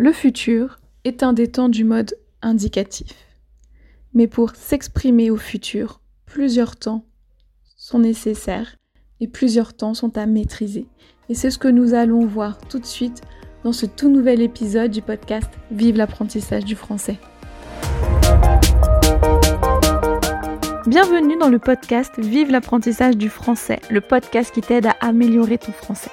Le futur est un des temps du mode indicatif. Mais pour s'exprimer au futur, plusieurs temps sont nécessaires et plusieurs temps sont à maîtriser. Et c'est ce que nous allons voir tout de suite dans ce tout nouvel épisode du podcast Vive l'apprentissage du français. Bienvenue dans le podcast Vive l'apprentissage du français, le podcast qui t'aide à améliorer ton français.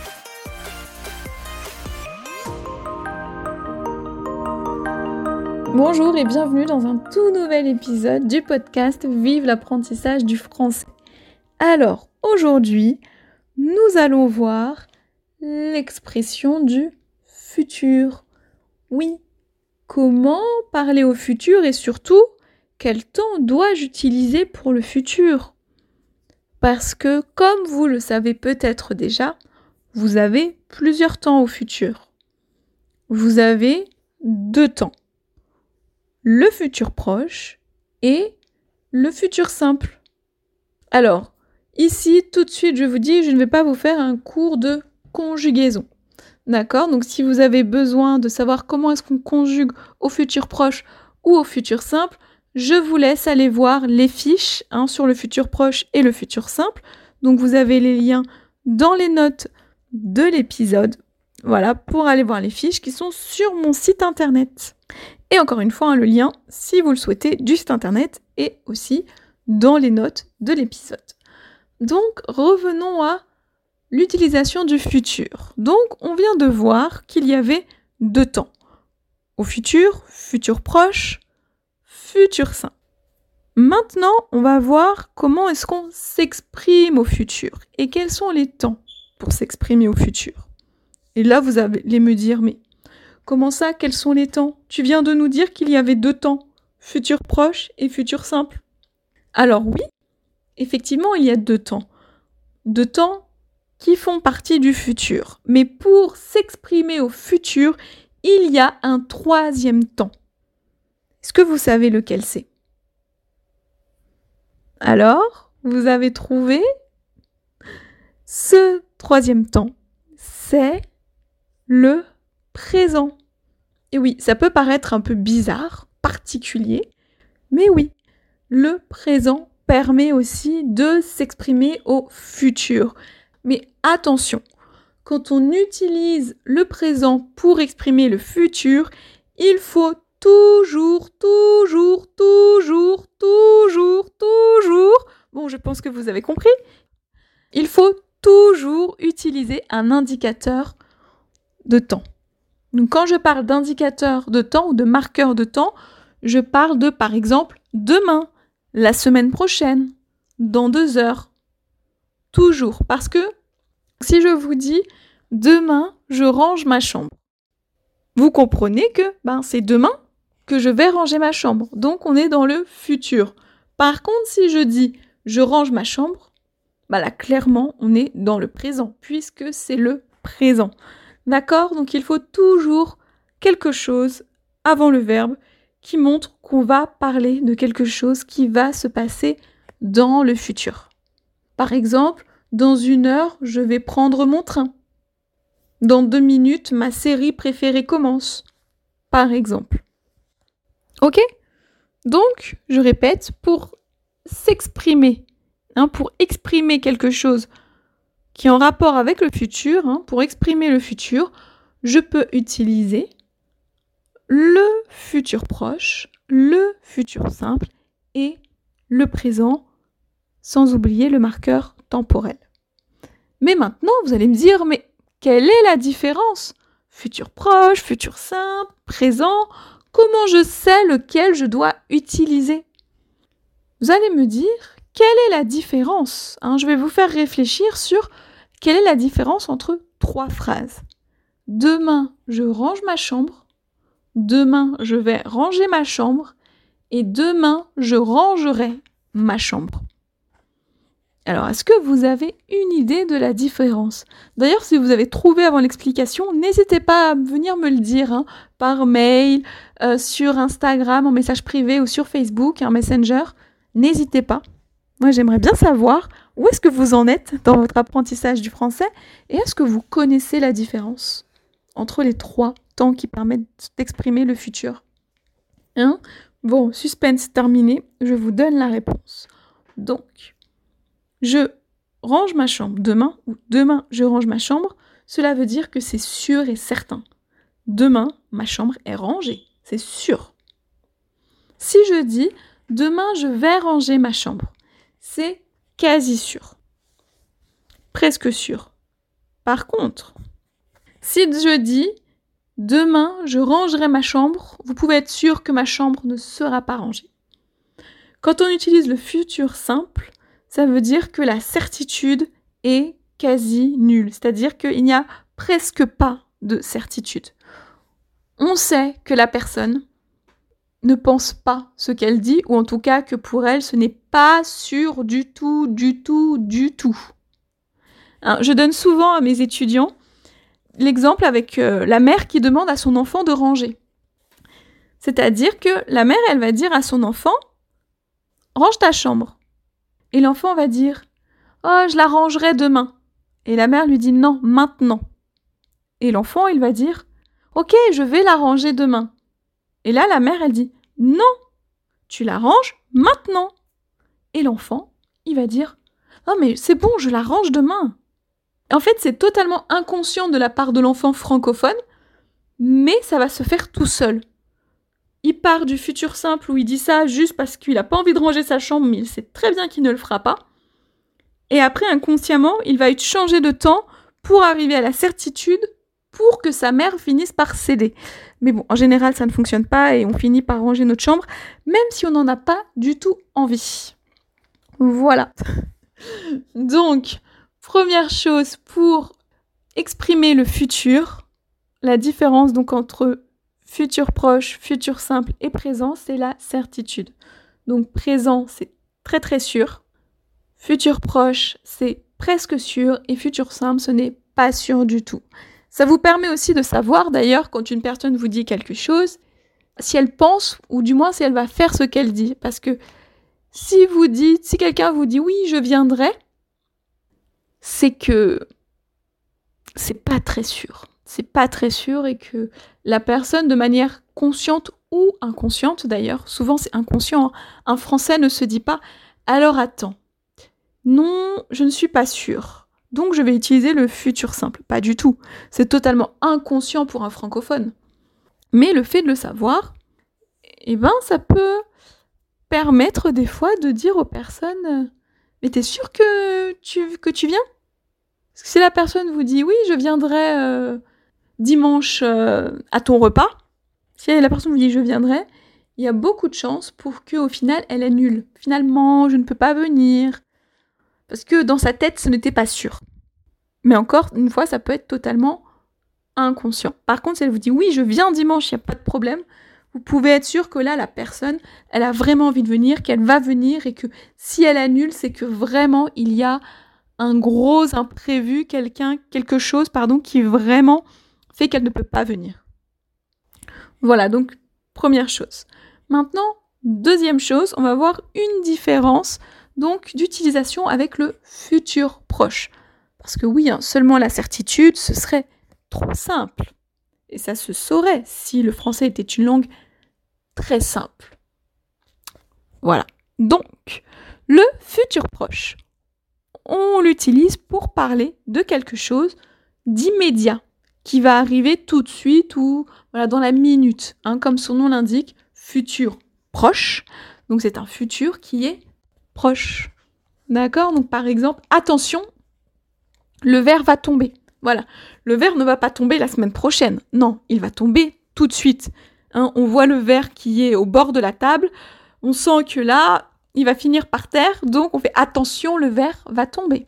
Bonjour et bienvenue dans un tout nouvel épisode du podcast Vive l'apprentissage du français. Alors, aujourd'hui, nous allons voir l'expression du futur. Oui, comment parler au futur et surtout, quel temps dois-je utiliser pour le futur? Parce que, comme vous le savez peut-être déjà, vous avez plusieurs temps au futur. Vous avez deux temps le futur proche et le futur simple. Alors, ici, tout de suite, je vous dis, je ne vais pas vous faire un cours de conjugaison. D'accord? Donc, si vous avez besoin de savoir comment est-ce qu'on conjugue au futur proche ou au futur simple, je vous laisse aller voir les fiches hein, sur le futur proche et le futur simple. Donc, vous avez les liens dans les notes de l'épisode. Voilà, pour aller voir les fiches qui sont sur mon site internet. Et encore une fois, hein, le lien, si vous le souhaitez, du site internet est aussi dans les notes de l'épisode. Donc, revenons à l'utilisation du futur. Donc, on vient de voir qu'il y avait deux temps. Au futur, futur proche, futur sain. Maintenant, on va voir comment est-ce qu'on s'exprime au futur et quels sont les temps pour s'exprimer au futur. Et là, vous allez me dire, mais Comment ça Quels sont les temps? Tu viens de nous dire qu'il y avait deux temps, futur proche et futur simple. Alors oui, effectivement, il y a deux temps. Deux temps qui font partie du futur. Mais pour s'exprimer au futur, il y a un troisième temps. Est-ce que vous savez lequel c'est? Alors, vous avez trouvé ce troisième temps. C'est le présent. Et oui, ça peut paraître un peu bizarre, particulier, mais oui, le présent permet aussi de s'exprimer au futur. Mais attention, quand on utilise le présent pour exprimer le futur, il faut toujours, toujours, toujours, toujours, toujours, bon, je pense que vous avez compris, il faut toujours utiliser un indicateur de temps. Donc quand je parle d'indicateur de temps ou de marqueur de temps, je parle de par exemple demain, la semaine prochaine, dans deux heures. Toujours. Parce que si je vous dis demain, je range ma chambre, vous comprenez que ben, c'est demain que je vais ranger ma chambre. Donc on est dans le futur. Par contre, si je dis je range ma chambre, ben là clairement on est dans le présent puisque c'est le présent. D'accord Donc il faut toujours quelque chose avant le verbe qui montre qu'on va parler de quelque chose qui va se passer dans le futur. Par exemple, dans une heure, je vais prendre mon train. Dans deux minutes, ma série préférée commence. Par exemple. Ok? Donc, je répète, pour s'exprimer, hein, pour exprimer quelque chose qui est en rapport avec le futur, hein, pour exprimer le futur, je peux utiliser le futur proche, le futur simple et le présent, sans oublier le marqueur temporel. Mais maintenant, vous allez me dire, mais quelle est la différence? Futur proche, futur simple, présent, comment je sais lequel je dois utiliser? Vous allez me dire, quelle est la différence hein, Je vais vous faire réfléchir sur quelle est la différence entre trois phrases Demain, je range ma chambre. demain je vais ranger ma chambre et demain je rangerai ma chambre. Alors, est-ce que vous avez une idée de la différence? D'ailleurs, si vous avez trouvé avant l'explication, n'hésitez pas à venir me le dire hein, par mail, euh, sur Instagram, en message privé ou sur Facebook, un Messenger. N'hésitez pas. Moi, j'aimerais bien savoir où est-ce que vous en êtes dans votre apprentissage du français et est-ce que vous connaissez la différence entre les trois temps qui permettent d'exprimer le futur? Bon, suspense terminé, je vous donne la réponse. Donc, je range ma chambre demain ou demain je range ma chambre, cela veut dire que c'est sûr et certain. Demain, ma chambre est rangée, c'est sûr. Si je dis demain je vais ranger ma chambre, c'est quasi sûr. Presque sûr. Par contre, si je dis demain je rangerai ma chambre, vous pouvez être sûr que ma chambre ne sera pas rangée. Quand on utilise le futur simple, ça veut dire que la certitude est quasi nulle, c'est-à-dire qu'il n'y a presque pas de certitude. On sait que la personne ne pense pas ce qu'elle dit, ou en tout cas que pour elle, ce n'est pas sûr du tout, du tout, du tout. Hein, je donne souvent à mes étudiants l'exemple avec euh, la mère qui demande à son enfant de ranger. C'est-à-dire que la mère, elle va dire à son enfant, range ta chambre. Et l'enfant va dire Oh, je la rangerai demain. Et la mère lui dit Non, maintenant. Et l'enfant, il va dire Ok, je vais la ranger demain. Et là, la mère, elle dit Non, tu la ranges maintenant. Et l'enfant, il va dire Non, mais c'est bon, je la range demain. En fait, c'est totalement inconscient de la part de l'enfant francophone, mais ça va se faire tout seul il part du futur simple où il dit ça juste parce qu'il n'a pas envie de ranger sa chambre, mais il sait très bien qu'il ne le fera pas. Et après, inconsciemment, il va être changé de temps pour arriver à la certitude que sa mère finisse par céder. Mais bon, en général, ça ne fonctionne pas et on finit par ranger notre chambre, même si on n'en a pas du tout envie. Voilà. Donc, première chose pour exprimer le futur, la différence donc entre Futur proche, futur simple et présent, c'est la certitude. Donc présent, c'est très très sûr. Futur proche, c'est presque sûr. Et futur simple, ce n'est pas sûr du tout. Ça vous permet aussi de savoir d'ailleurs quand une personne vous dit quelque chose, si elle pense ou du moins si elle va faire ce qu'elle dit. Parce que si vous dites, si quelqu'un vous dit oui, je viendrai, c'est que c'est pas très sûr c'est pas très sûr et que la personne, de manière consciente ou inconsciente d'ailleurs, souvent c'est inconscient, hein, un Français ne se dit pas alors attends, non, je ne suis pas sûr. Donc je vais utiliser le futur simple. Pas du tout. C'est totalement inconscient pour un francophone. Mais le fait de le savoir, eh ben ça peut permettre des fois de dire aux personnes Mais t'es sûr que tu, viens? Parce si la personne vous dit Oui, je viendrai euh, dimanche euh, à ton repas, si la personne vous dit je viendrai, il y a beaucoup de chances pour que au final elle est nulle. Finalement, je ne peux pas venir parce que dans sa tête, ce n'était pas sûr. Mais encore une fois, ça peut être totalement inconscient. Par contre, si elle vous dit oui, je viens dimanche, il n'y a pas de problème, vous pouvez être sûr que là, la personne, elle a vraiment envie de venir, qu'elle va venir et que si elle annule, c'est que vraiment il y a un gros imprévu, quelqu'un, quelque chose, pardon, qui vraiment fait qu'elle ne peut pas venir. Voilà, donc première chose. Maintenant, deuxième chose, on va voir une différence donc d'utilisation avec le futur proche. Parce que oui, hein, seulement la certitude, ce serait trop simple. Et ça se saurait si le français était une langue très simple. Voilà. Donc, le futur proche, on l'utilise pour parler de quelque chose d'immédiat, qui va arriver tout de suite ou voilà, dans la minute. Hein, comme son nom l'indique, futur proche. Donc c'est un futur qui est proche. D'accord? Donc par exemple, attention, le verre va tomber. Voilà, le verre ne va pas tomber la semaine prochaine. Non, il va tomber tout de suite. Hein, on voit le verre qui est au bord de la table. On sent que là, il va finir par terre. Donc on fait attention, le verre va tomber.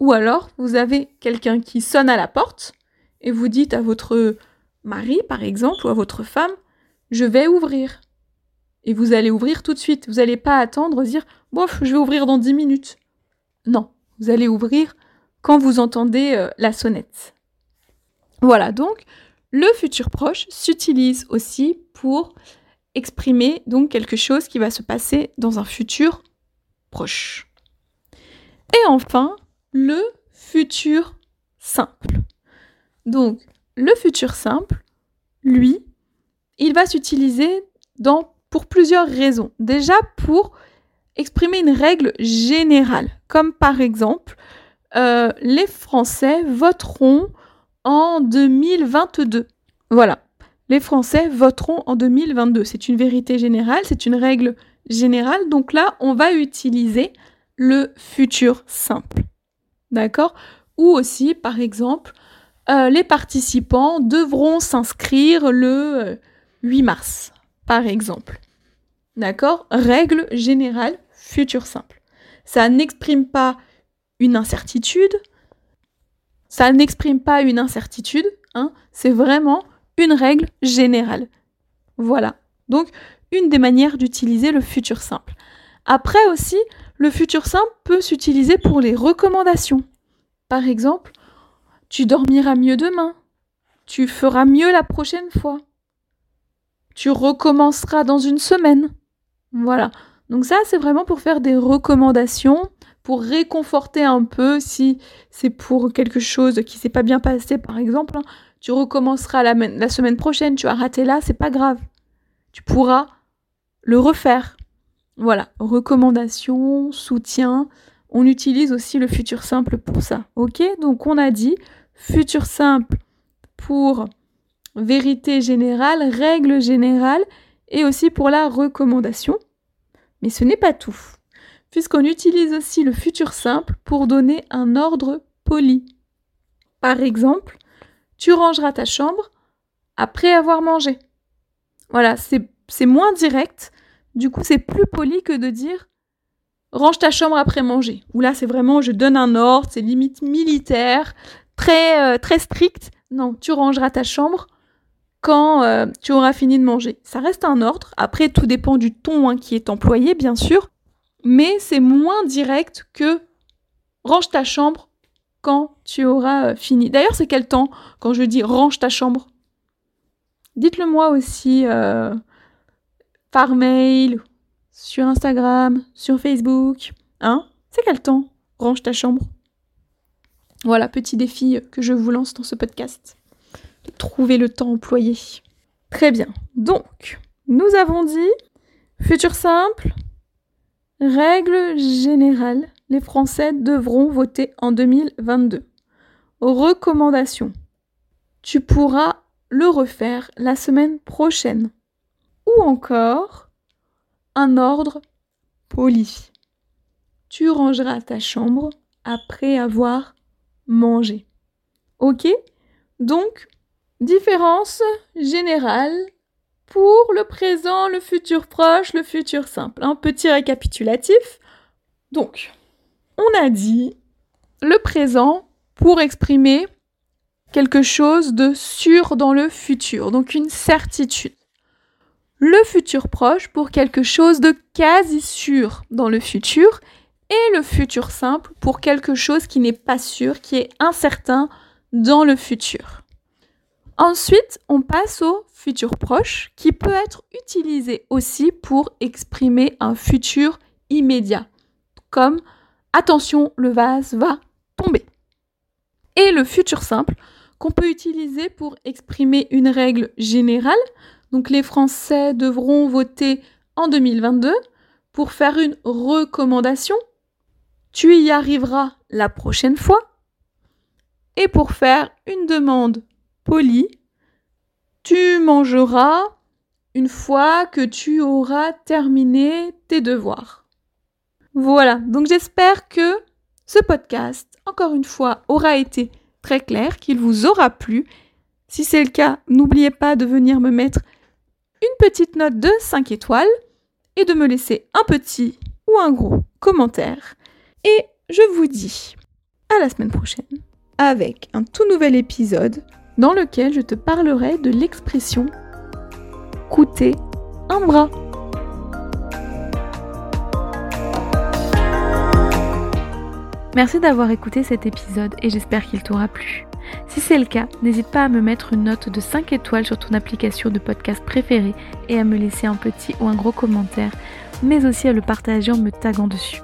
Ou alors, vous avez quelqu'un qui sonne à la porte et vous dites à votre mari, par exemple, ou à votre femme, je vais ouvrir. Et vous allez ouvrir tout de suite. Vous n'allez pas attendre, dire, bof, je vais ouvrir dans 10 minutes. Non, vous allez ouvrir quand vous entendez euh, la sonnette. Voilà, donc le futur proche s'utilise aussi pour exprimer donc quelque chose qui va se passer dans un futur proche. Et enfin, le futur simple. Donc, le futur simple, lui, il va s'utiliser dans, pour plusieurs raisons. Déjà pour exprimer une règle générale, comme par exemple, euh, les Français voteront en 2022. Voilà, les Français voteront en 2022. C'est une vérité générale, c'est une règle générale. Donc là, on va utiliser le futur simple. D'accord? Ou aussi, par exemple, euh, les participants devront s'inscrire le 8 euh, mars, par exemple. D'accord? Règle générale, futur simple. Ça n'exprime pas une incertitude. Ça n'exprime pas une incertitude. Hein, c'est vraiment une règle générale. Voilà. Donc, une des manières d'utiliser le futur simple. Après aussi, le futur simple peut s'utiliser pour les recommandations. Par exemple, tu dormiras mieux demain. Tu feras mieux la prochaine fois. Tu recommenceras dans une semaine. Voilà. Donc ça, c'est vraiment pour faire des recommandations, pour réconforter un peu si c'est pour quelque chose qui s'est pas bien passé, par exemple. Hein. Tu recommenceras la, semaine prochaine, tu as raté là, c'est pas grave. Tu pourras le refaire. Voilà, recommandation, soutien. On utilise aussi le futur simple pour ça. Ok? Donc on a dit futur simple pour vérité générale, règle générale et aussi pour la recommandation. Mais ce n'est pas tout, puisqu'on utilise aussi le futur simple pour donner un ordre poli. Par exemple, tu rangeras ta chambre après avoir mangé. Voilà, c'est moins direct, du coup, c'est plus poli que de dire range ta chambre après manger. Ou là, c'est vraiment je donne un ordre, c'est limite militaire, très, euh, très strict. Non, tu rangeras ta chambre quand euh, tu auras fini de manger. Ça reste un ordre. Après, tout dépend du ton hein, qui est employé, bien sûr. Mais c'est moins direct que range ta chambre quand tu auras euh, fini. D'ailleurs, c'est quel temps quand je dis range ta chambre? Dites-le moi aussi par mail, sur Instagram, sur Facebook. Hein? C'est quel temps? Range ta chambre. Voilà, petit défi que je vous lance dans ce podcast. Trouver le temps employé. Très bien. Donc, nous avons dit futur simple, règle générale, les Français devront voter en 2022. Recommandation. Tu pourras le refaire la semaine prochaine ou encore un ordre poli. Tu rangeras ta chambre après avoir mangé. Ok? Donc, différence générale pour le présent, le futur proche, le futur simple. Un petit récapitulatif. Donc, on a dit le présent pour exprimer quelque chose de sûr dans le futur, donc une certitude le futur proche pour quelque chose de quasi sûr dans le futur et le futur simple pour quelque chose qui n'est pas sûr, qui est incertain dans le futur. Ensuite, on passe au futur proche qui peut être utilisé aussi pour exprimer un futur immédiat, comme attention, le vase va tomber. Et le futur simple qu'on peut utiliser pour exprimer une règle générale, donc les Français devront voter en 2022 pour faire une recommandation. Tu y arriveras la prochaine fois. Et pour faire une demande polie, tu mangeras une fois que tu auras terminé tes devoirs. Voilà, donc j'espère que ce podcast, encore une fois, aura été très clair, qu'il vous aura plu. Si c'est le cas, n'oubliez pas de venir me mettre une petite note de 5 étoiles et de me laisser un petit ou un gros commentaire. Et je vous dis à la semaine prochaine avec un tout nouvel épisode dans lequel je te parlerai de l'expression coûter un bras. Merci d'avoir écouté cet épisode et j'espère qu'il t'aura plu. Si c'est le cas, n'hésite pas à me mettre une note de 5 étoiles sur ton application de podcast préférée et à me laisser un petit ou un gros commentaire, mais aussi à le partager en me taguant dessus.